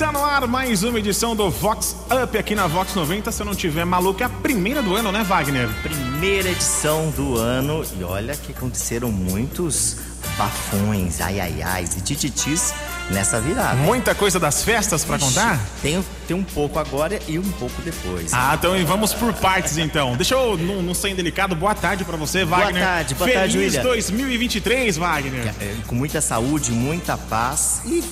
Tá no ar mais uma edição do Vox Up aqui na Vox 90. Se eu não tiver maluco, é a primeira do ano, né, Wagner? Primeira edição do ano e olha que aconteceram muitos bafões, ai ai ai e tititis nessa virada. Muita coisa das festas para contar? Tem, tem um pouco agora e um pouco depois. Ah, então vamos por partes então. Deixa eu não, não ser indelicado. Boa tarde para você, Wagner. Boa tarde, boa Feliz tarde, William. 2023, Wagner. É, com muita saúde, muita paz e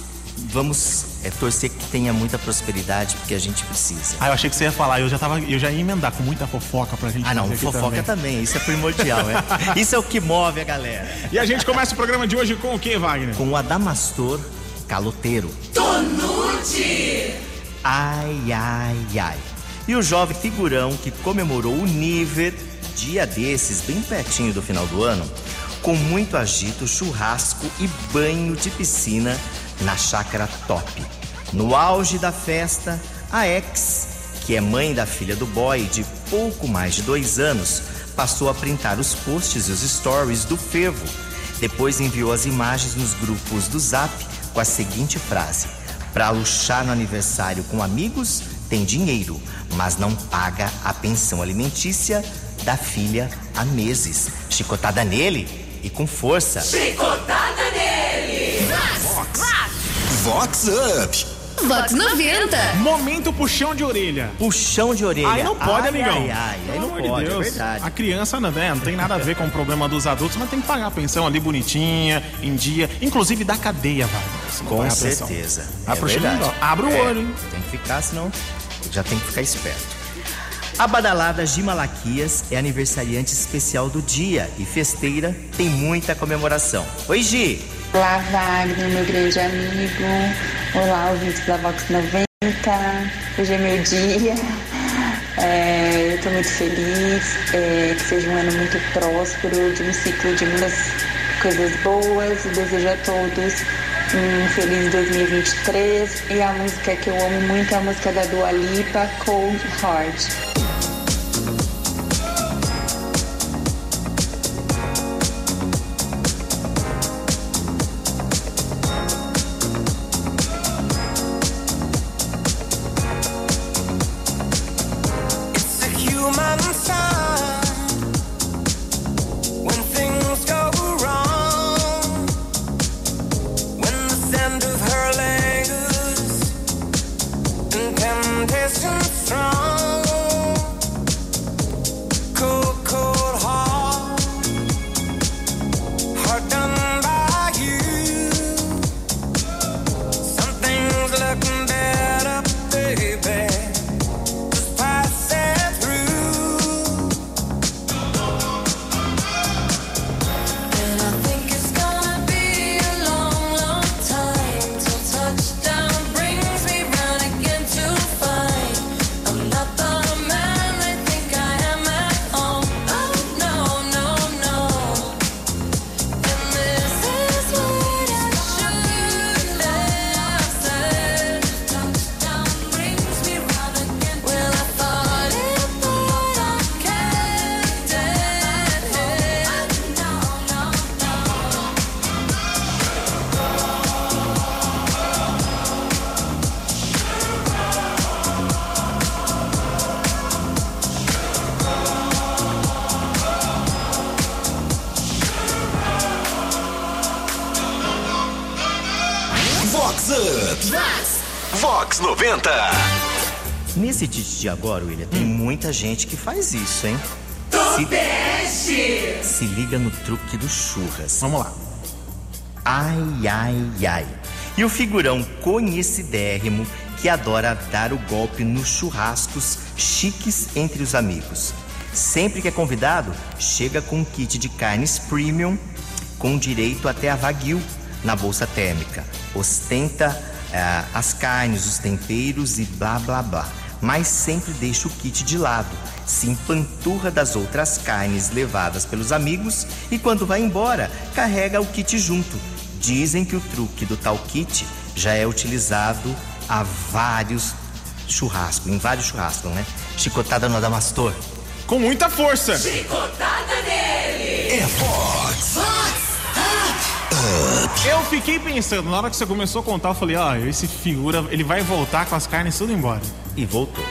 vamos é, torcer que tenha muita prosperidade porque a gente precisa. Ah, eu achei que você ia falar, eu já, tava, eu já ia emendar com muita fofoca pra gente Ah, não, fazer aqui fofoca também. também. isso é primordial, né? Isso é o que move a galera. E a gente começa o programa de hoje com o que, Wagner? Com o Adamastor Caloteiro. Tonude! Ai, ai, ai. E o jovem figurão que comemorou o Niver, dia desses, bem pertinho do final do ano, com muito agito, churrasco e banho de piscina na chácara top. No auge da festa, a ex, que é mãe da filha do boy de pouco mais de dois anos, passou a printar os posts e os stories do fervo. Depois enviou as imagens nos grupos do Zap com a seguinte frase: Pra luxar no aniversário com amigos, tem dinheiro, mas não paga a pensão alimentícia da filha há meses. Chicotada nele e com força. Vox Up. Vox 90. Momento puxão de orelha. Puxão de orelha. Aí não pode, ai, amigão. Ai, ai, aí Pelo não amor de pode, Deus. é verdade. A criança não, né, não tem nada a ver com o problema dos adultos, mas tem que pagar a pensão ali bonitinha, em dia, inclusive da cadeia, vai. Com certeza. Ah, é pro verdade. Abre o É, olho, hein? Tem que ficar, senão já tem que ficar esperto. A badalada Gi Malaquias é aniversariante especial do dia e festeira tem muita comemoração. Oi, Gi! Olá, Wagner, meu grande amigo. Olá, ouvintes da Vox 90. Hoje é meu dia. É, eu estou muito feliz. é, que seja um ano muito próspero, de um ciclo de muitas coisas boas. Desejo a todos um feliz 2023. E a música que eu amo muito é a música da Dua Lipa, Cold Heart. 90. Nesse tite de agora, William, tem muita gente que faz isso, hein? Se, se liga no truque do churras. Vamos lá. Ai, ai, ai. E o figurão conhecidérrimo que adora dar o golpe nos churrascos chiques entre os amigos. Sempre que é convidado, chega com um kit de carnes premium com direito até a Wagyu na bolsa térmica. Ostenta as carnes, os temperos e blá blá blá. Mas sempre deixa o kit de lado, se empanturra das outras carnes levadas pelos amigos e quando vai embora, carrega o kit junto. Dizem que o truque do tal kit já é utilizado a vários churrascos, em vários churrascos, né? Chicotada no Adamastor. Com muita força. É Vox. Eu fiquei pensando, na hora que você começou a contar, eu falei, ó, esse figura, ele vai voltar com as carnes tudo embora. E voltou.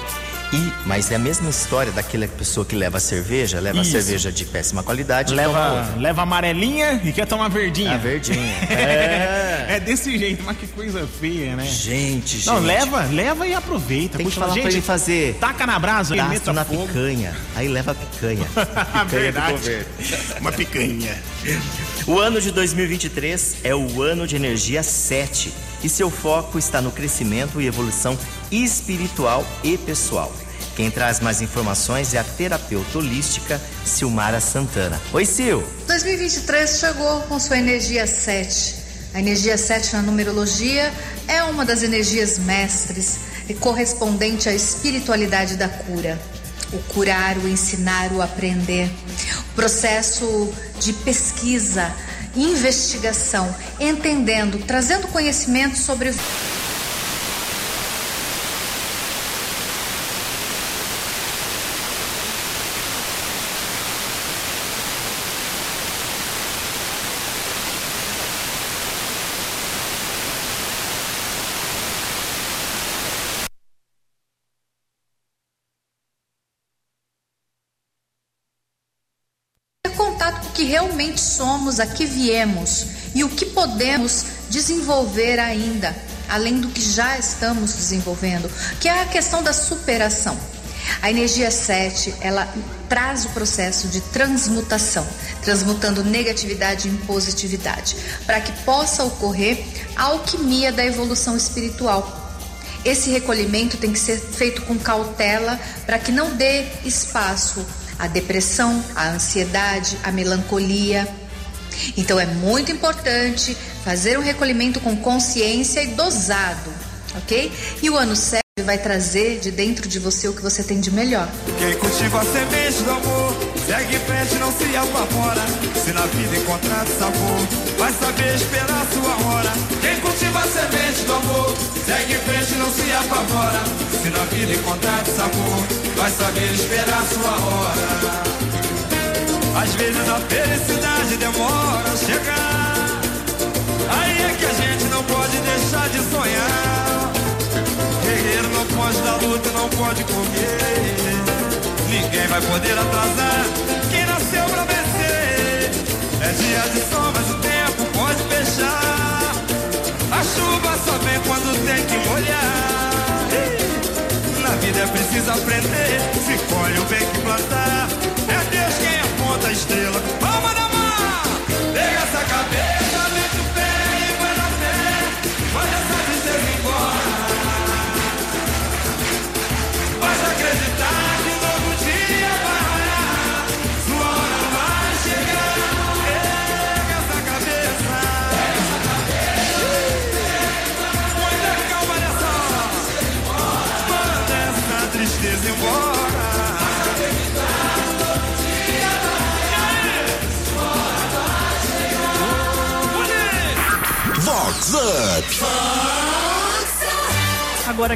E, mas é a mesma história daquela pessoa que leva cerveja, leva Isso. cerveja de péssima qualidade toma Leva, leva amarelinha e quer tomar verdinha. A verdinha. É. É desse jeito, mas que coisa feia, né? Gente, gente. Não, leva, leva e aproveita. Tem que Puxa, falar gente, pra ele fazer. Taca na brasa e meta na fogo. picanha. Aí leva a picanha. picanha Verdade. Uma picanha. O ano de 2023 é o ano de energia 7 e seu foco está no crescimento e evolução espiritual e pessoal. Quem traz mais informações é a terapeuta holística Silmara Santana. Oi, Sil. 2023 chegou com sua energia 7. A energia 7 na numerologia é uma das energias mestres e correspondente à espiritualidade da cura. O curar, o ensinar, o aprender. O processo de pesquisa, investigação, entendendo, trazendo conhecimento sobre ter contato com o que realmente somos, a que viemos e o que podemos desenvolver ainda, além do que já estamos desenvolvendo, que é a questão da superação. A energia 7, ela traz o processo de transmutação, transmutando negatividade em positividade, para que possa ocorrer a alquimia da evolução espiritual. Esse recolhimento tem que ser feito com cautela para que não dê espaço à depressão, à ansiedade, à melancolia. Então é muito importante fazer um recolhimento com consciência e dosado, ok? E o ano 7 vai trazer de dentro de você o que você tem de melhor. Quem cultiva a semente do amor, segue em frente, não se apavora. Se na vida encontrar sabor, vai saber esperar a sua hora. Quem cultiva a semente do amor, segue em frente, não se apavora. Se na vida encontrar sabor, vai saber esperar sua hora. Às vezes a felicidade demora a chegar. Aí é que a gente não pode deixar de sonhar. Guerreiro não pode dar luta, não pode comer. Ninguém vai poder atrasar quem nasceu pra vencer. É dia de sol, mas o tempo pode fechar. A chuva só vem quando tem que molhar. É preciso aprender. Se colhe o bem que plantar. É Deus quem aponta a estrela. Palma na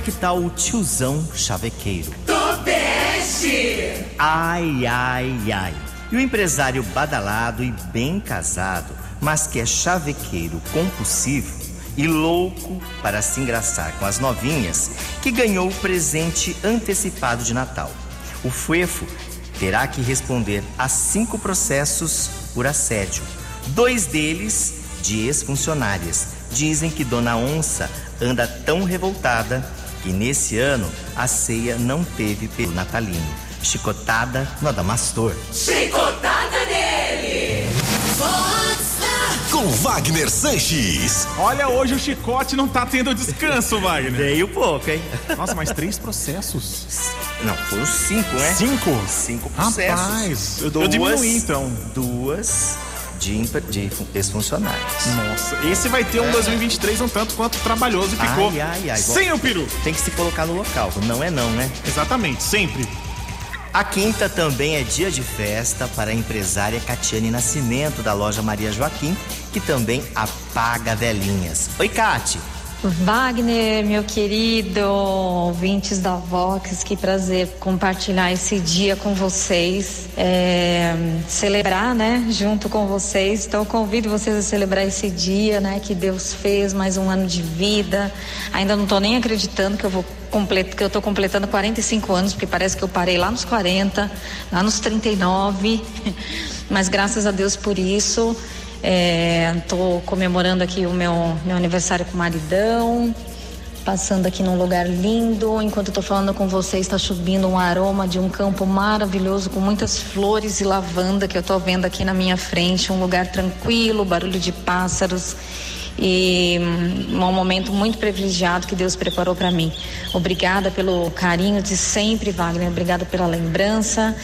que tal o tiozão chavequeiro? Ai, ai, ai. E o empresário badalado e bem casado, mas que é chavequeiro compulsivo e louco para se engraçar com as novinhas, que ganhou o presente antecipado de Natal. O Fuefo terá que responder a cinco processos por assédio. Dois deles de ex-funcionárias. Dizem que Dona Onça anda tão revoltada que nesse ano a ceia não teve pelo natalino. Chicotada no Adamastor. Com Wagner Sanches. Olha, hoje o chicote não tá tendo descanso, Wagner. Veio pouco, hein? Nossa, mas três processos? Não, foram cinco, né? Cinco? Cinco processos. Rapaz, eu, eu diminuí então. Duas de, de fun- ex-funcionários. Nossa, esse vai ter um 2023 um tanto quanto trabalhoso ficou. Ai, ai, ai. Sem o peru. Tem que se colocar no local. Não é não, né? Exatamente, sempre. A quinta também é dia de festa para a empresária Catiane Nascimento, da loja Maria Joaquim, que também apaga velhinhas. Oi, Cati. Wagner, meu querido, ouvintes da Vox, que prazer compartilhar esse dia com vocês, é, celebrar, né, junto com vocês. Então, convido vocês a celebrar esse dia, né, que Deus fez, mais um ano de vida. Ainda não estou nem acreditando que eu vou completar, que eu estou completando 45 anos, porque parece que eu parei lá nos 40, lá nos 39. Mas graças a Deus por isso. Estou comemorando aqui o meu, meu aniversário com o maridão, passando aqui num lugar lindo. Enquanto estou falando com vocês, está subindo um aroma de um campo maravilhoso com muitas flores e lavanda que eu estou vendo aqui na minha frente. Um lugar tranquilo, barulho de pássaros e hum, um momento muito privilegiado que Deus preparou para mim. Obrigada pelo carinho de sempre, Wagner. Obrigada pela lembrança.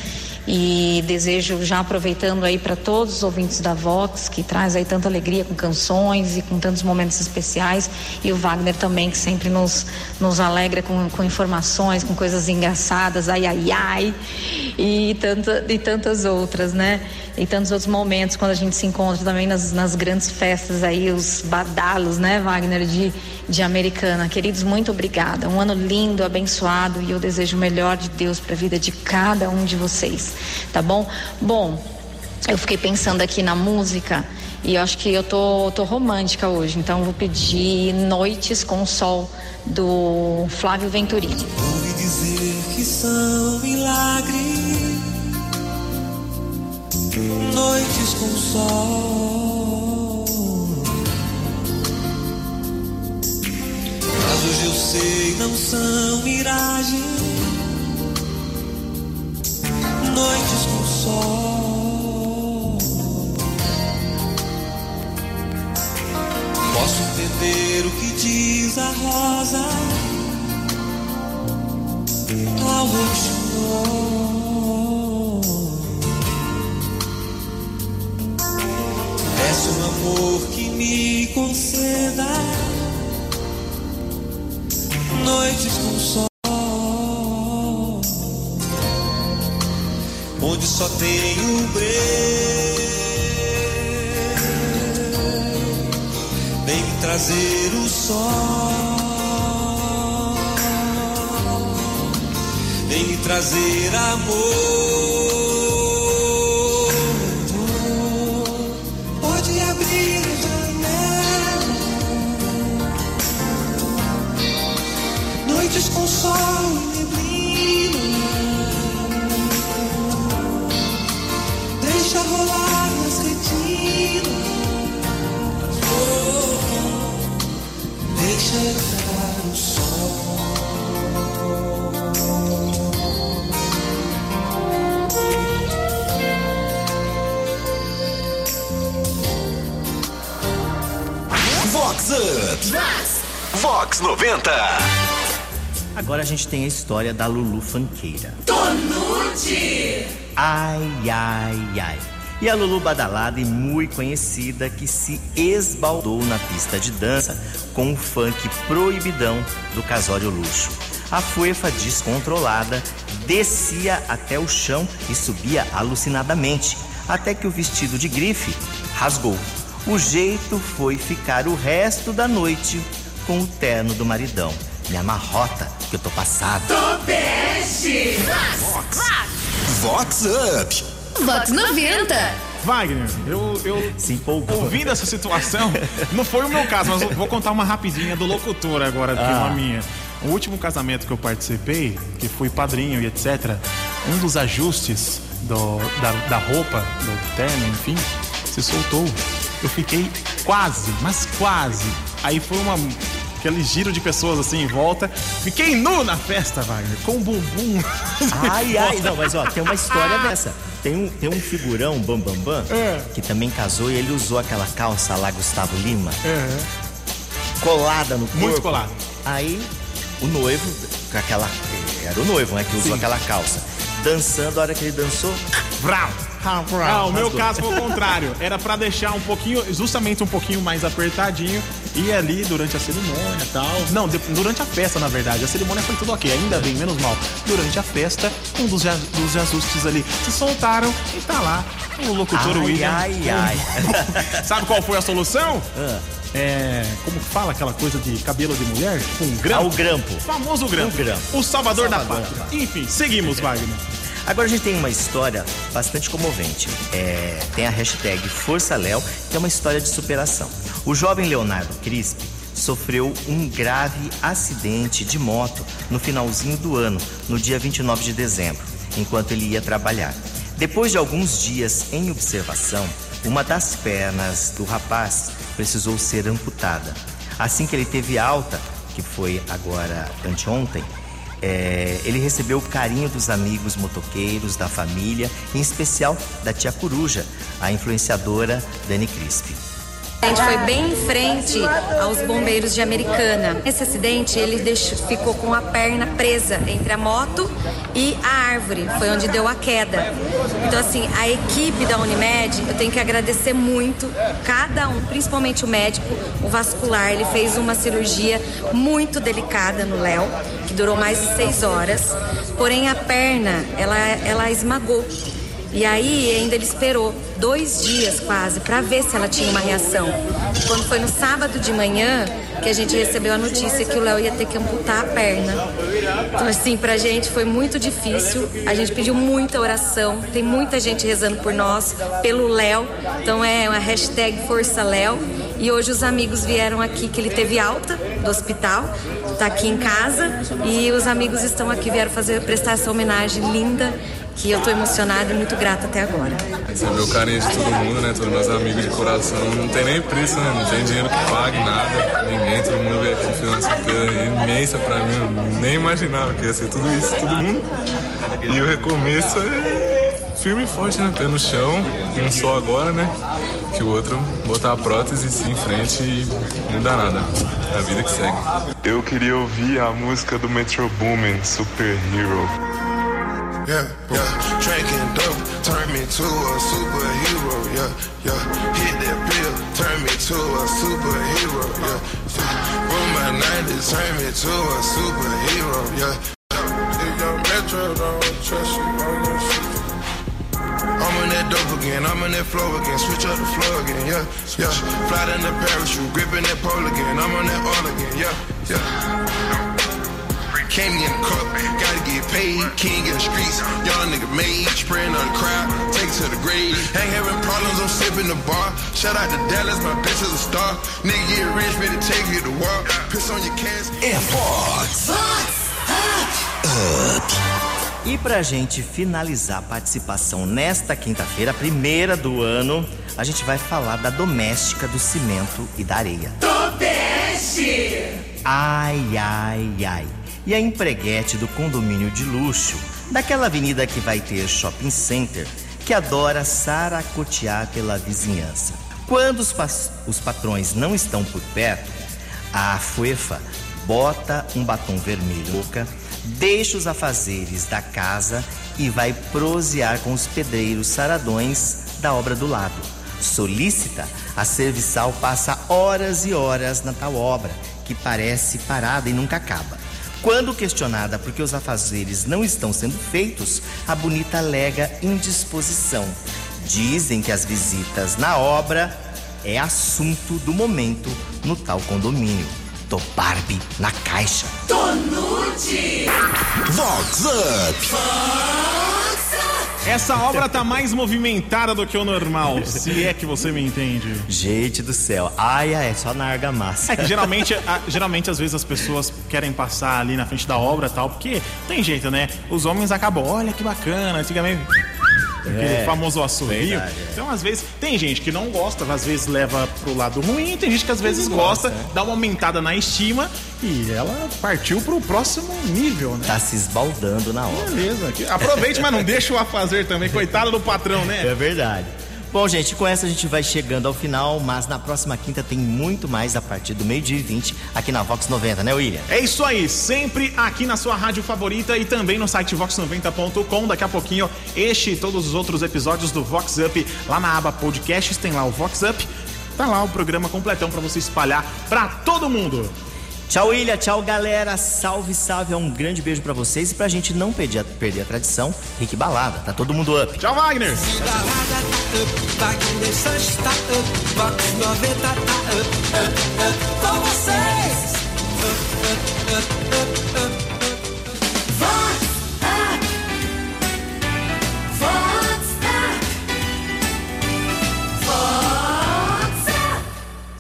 E desejo já aproveitando aí para todos os ouvintes da Vox, que traz aí tanta alegria com canções e com tantos momentos especiais, e o Wagner também, que sempre nos, nos alegra com, com informações, com coisas engraçadas, ai ai ai, e, tanta, e tantas outras, né? E tantos outros momentos quando a gente se encontra também nas, nas grandes festas aí, os badalos, né, Wagner, de, de Americana. Queridos, muito obrigada. Um ano lindo, abençoado, e eu desejo o melhor de Deus para a vida de cada um de vocês tá bom? Bom, eu fiquei pensando aqui na música e eu acho que eu tô, tô romântica hoje, então vou pedir Noites com Sol do Flávio Venturini. Ouvi dizer que são milagres, noites com sol. Mas hoje eu sei, não são miragens, noites com sol. Posso entender o que diz a rosa ao roxinol. Peço um amor que me conceda noites com sol. Tenho breu. Vem trazer o sol, vem trazer amor. 90. Agora a gente tem a história da Lulu Fanqueira. Tonute! Ai, ai, ai. E a Lulu badalada e muito conhecida que se esbaldou na pista de dança com o funk proibidão do casório luxo. A fuefa descontrolada descia até o chão e subia alucinadamente, até que o vestido de grife rasgou. O jeito foi ficar o resto da noite com o terno do maridão. Me amarrota que eu tô passado. Topeste! Vox Up. Vox 90! Wagner, eu, eu Se empolgou. ouvindo essa situação, não foi o meu caso, mas eu vou contar uma rapidinha do locutor agora, que é uma minha. O último casamento que eu participei, que fui padrinho e etc., um dos ajustes do- da, da roupa, do terno, enfim, se soltou. Eu fiquei quase, mas quase. Aí foi uma. Aquele giro de pessoas assim em volta. Fiquei nu na festa, Wagner, com o bumbum. Ai, ai, não, mas ó, tem uma história dessa. Tem um, tem um figurão, Bambambam, Bam, Bam, É. que também casou e ele usou aquela calça lá, Gustavo Lima, É, colada no corpo. muito colado. Aí, o noivo, com aquela. Era o noivo, né, que usou Sim. aquela calça. Dançando, a hora que ele dançou. Vrau. Não, o meu caso foi o contrário. Era pra deixar um pouquinho, justamente um pouquinho mais apertadinho. E ali durante a cerimônia e tal. Não, de- durante a festa, na verdade. A cerimônia foi tudo ok, ainda bem, menos mal. Durante a festa, um dos, dos ajustes ali se soltaram e tá lá o locutor Ai, William. ai, ai. Sabe qual foi a solução? Ah. É, como fala aquela coisa de cabelo de mulher? Tipo um grampo. Ah, o grampo. O famoso grampo. O grampo. O salvador, da Salvador pátria. da pátria. Enfim, seguimos, Wagner. Agora a gente tem uma história bastante comovente. É, tem a hashtag Força Léo, que é uma história de superação. O jovem Leonardo Crispi sofreu um grave acidente de moto no finalzinho do ano, no dia 29 de dezembro, enquanto ele ia trabalhar. Depois de alguns dias em observação, uma das pernas do rapaz precisou ser amputada. Assim que ele teve alta, que foi agora anteontem, é, ele recebeu o carinho dos amigos motoqueiros, da família, em especial da tia Coruja, a influenciadora Dani Crispi. A gente foi bem em frente aos bombeiros de Americana. Esse acidente, ele deixou, ficou com a perna presa entre a moto e a árvore. Foi onde deu a queda. Então, assim, a equipe da Unimed, eu tenho que agradecer muito cada um, principalmente o médico, o vascular. Ele fez uma cirurgia muito delicada no Léo, que durou mais de seis horas. Porém, a perna, ela, ela esmagou. E aí ainda ele esperou dois dias quase para ver se ela tinha uma reação. Quando foi no sábado de manhã que a gente recebeu a notícia que o Léo ia ter que amputar a perna. Então assim, pra gente foi muito difícil. A gente pediu muita oração. Tem muita gente rezando por nós, pelo Léo. Então é uma hashtag Força Léo. E hoje os amigos vieram aqui que ele teve alta do hospital, tá aqui em casa e os amigos estão aqui vieram fazer prestar essa homenagem linda que eu tô emocionada e muito grata até agora. Receber o carinho de todo mundo, né? Todos meus amigos de coração. Não tem nem preço, né? Não tem dinheiro que pague nada. Ninguém, todo mundo veio aqui, fez uma surpresa imensa pra mim. Eu nem imaginava que ia ser tudo isso, todo mundo. E o recomeço é firme e forte, né? Pé no chão, um só agora, né? Que o outro botar a prótese e seguir em frente e não dá nada. É a vida que segue. Eu queria ouvir a música do Metro Boomin, Superhero. Yeah, yeah. Drinking dope turn me to a superhero. Yeah, yeah. Hit that pill, turn me to a superhero. Yeah, yeah. From my 90s, turned me to a superhero. Yeah. If your metro don't trust you, I'm gonna shoot you. I'm on that dope again, I'm on that flow again, switch up the flow again, yeah, yeah. Fly in the parachute, gripping that pole again, I'm on that all again, yeah, yeah. Came in the cup, gotta get paid, king in the streets, young nigga made, spraying on the crowd, take to the grave. Ain't having problems, I'm sipping the bar. Shout out to Dallas, my bitch is a star. Nigga get rich, better take you to war. Piss on your cans. É Fox. E pra gente finalizar a participação nesta quinta-feira, primeira do ano, a gente vai falar da doméstica do cimento e da areia. Tobeste! Ai, ai, ai. E a empreguete do condomínio de luxo, daquela avenida que vai ter shopping center, que adora saracotear pela vizinhança. Quando os, os patrões não estão por perto, a fuefa bota um batom vermelho boca, deixa os afazeres da casa e vai prosear com os pedreiros saradões da obra do lado. Solícita, a serviçal passa horas e horas na tal obra, que parece parada e nunca acaba. Quando questionada por que os afazeres não estão sendo feitos, a bonita alega indisposição. Dizem que as visitas na obra é assunto do momento no tal condomínio. Tô Barbie na caixa. Tonute! Vox Up. Essa obra tá mais movimentada do que o normal, se é que você me entende. Gente do céu, ai, ai, é só na argamassa. É que geralmente, a- geralmente, às vezes, as pessoas querem passar ali na frente da obra e tal, porque tem jeito, né? Os homens acabam, olha que bacana, antigamente. Aquele É, famoso verdade, é. Então, às vezes, tem gente que não gosta, às vezes leva pro lado ruim, tem gente que às vezes gosta, é. dá uma aumentada na estima e ela partiu pro próximo nível, né? Tá se esbaldando na obra. Beleza. Aproveite, mas não deixa o a fazer também, coitado do patrão, né? É verdade. Bom, gente, com essa a gente vai chegando ao final, mas na próxima quinta tem muito mais a partir do meio-dia e 20 aqui na Vox 90, né, William? É isso aí, sempre aqui na sua rádio favorita e também no site vox90.com. Daqui a pouquinho, este e todos os outros episódios do Vox Up lá na aba podcasts, tem lá o Vox Up. Tá lá o programa completão pra você espalhar pra todo mundo. Tchau, William. Tchau, galera. Salve, salve. É um grande beijo pra vocês. E pra gente não perder a, perder a tradição, Rick Balada. Tá todo mundo up. Tchau, Wagner. Balada up.